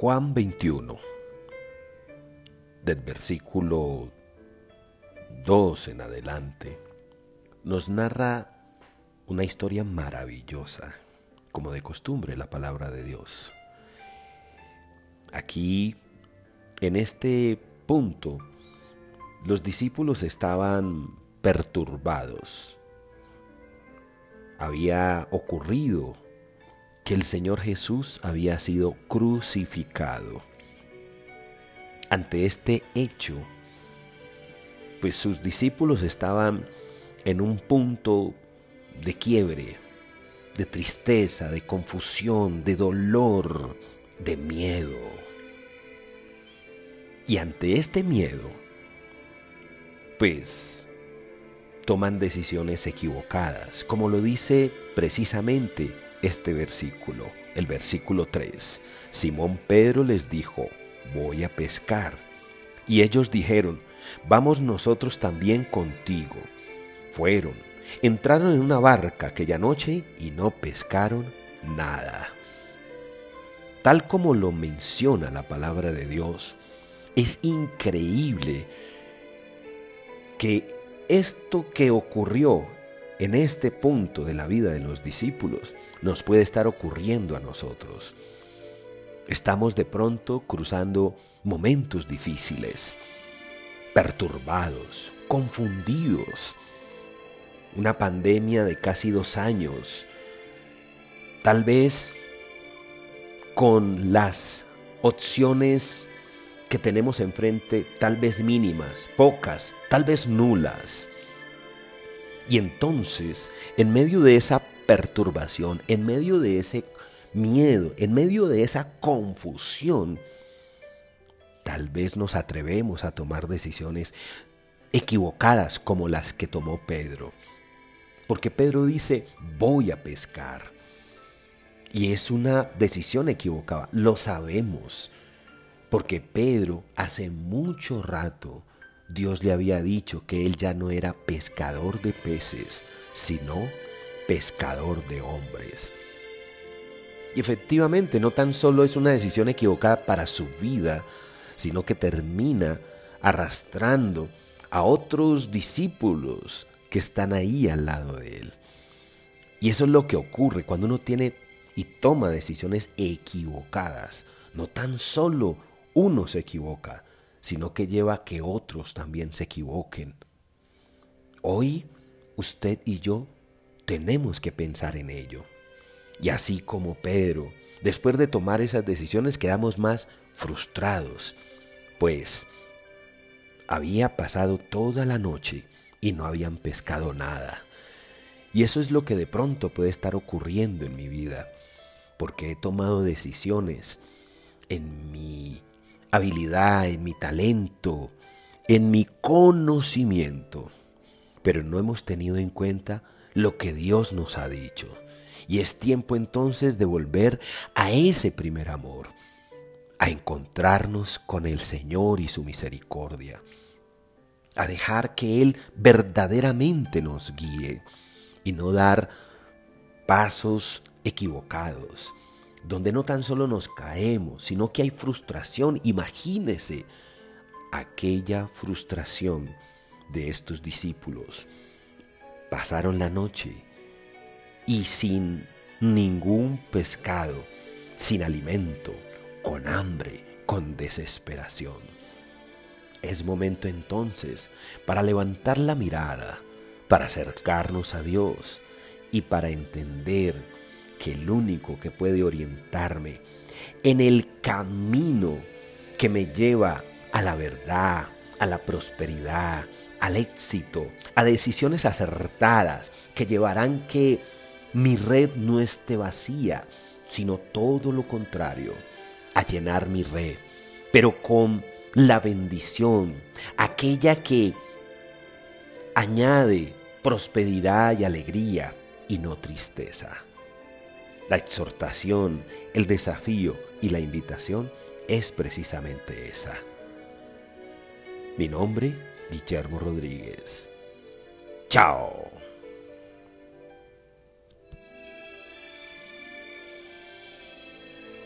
Juan 21, del versículo 2 en adelante, nos narra una historia maravillosa, como de costumbre la palabra de Dios. Aquí, en este punto, los discípulos estaban perturbados. Había ocurrido que el Señor Jesús había sido crucificado. Ante este hecho, pues sus discípulos estaban en un punto de quiebre, de tristeza, de confusión, de dolor, de miedo. Y ante este miedo, pues toman decisiones equivocadas, como lo dice precisamente este versículo, el versículo 3. Simón Pedro les dijo, voy a pescar. Y ellos dijeron, vamos nosotros también contigo. Fueron, entraron en una barca aquella noche y no pescaron nada. Tal como lo menciona la palabra de Dios, es increíble que esto que ocurrió en este punto de la vida de los discípulos nos puede estar ocurriendo a nosotros. Estamos de pronto cruzando momentos difíciles, perturbados, confundidos. Una pandemia de casi dos años, tal vez con las opciones que tenemos enfrente tal vez mínimas, pocas, tal vez nulas. Y entonces, en medio de esa perturbación, en medio de ese miedo, en medio de esa confusión, tal vez nos atrevemos a tomar decisiones equivocadas como las que tomó Pedro. Porque Pedro dice, voy a pescar. Y es una decisión equivocada, lo sabemos. Porque Pedro hace mucho rato Dios le había dicho que él ya no era pescador de peces, sino pescador de hombres. Y efectivamente no tan solo es una decisión equivocada para su vida, sino que termina arrastrando a otros discípulos que están ahí al lado de él. Y eso es lo que ocurre cuando uno tiene y toma decisiones equivocadas. No tan solo uno se equivoca, sino que lleva a que otros también se equivoquen. Hoy usted y yo tenemos que pensar en ello. Y así como Pedro, después de tomar esas decisiones quedamos más frustrados, pues había pasado toda la noche y no habían pescado nada. Y eso es lo que de pronto puede estar ocurriendo en mi vida, porque he tomado decisiones en mi habilidad, en mi talento, en mi conocimiento, pero no hemos tenido en cuenta lo que Dios nos ha dicho. Y es tiempo entonces de volver a ese primer amor, a encontrarnos con el Señor y su misericordia, a dejar que Él verdaderamente nos guíe y no dar pasos equivocados, donde no tan solo nos caemos, sino que hay frustración. Imagínese aquella frustración de estos discípulos pasaron la noche y sin ningún pescado, sin alimento, con hambre, con desesperación. Es momento entonces para levantar la mirada, para acercarnos a Dios y para entender que el único que puede orientarme en el camino que me lleva a la verdad, a la prosperidad, al éxito, a decisiones acertadas que llevarán que mi red no esté vacía, sino todo lo contrario, a llenar mi red, pero con la bendición, aquella que añade prosperidad y alegría y no tristeza. La exhortación, el desafío y la invitación es precisamente esa. Mi nombre Guillermo Rodríguez. Chao.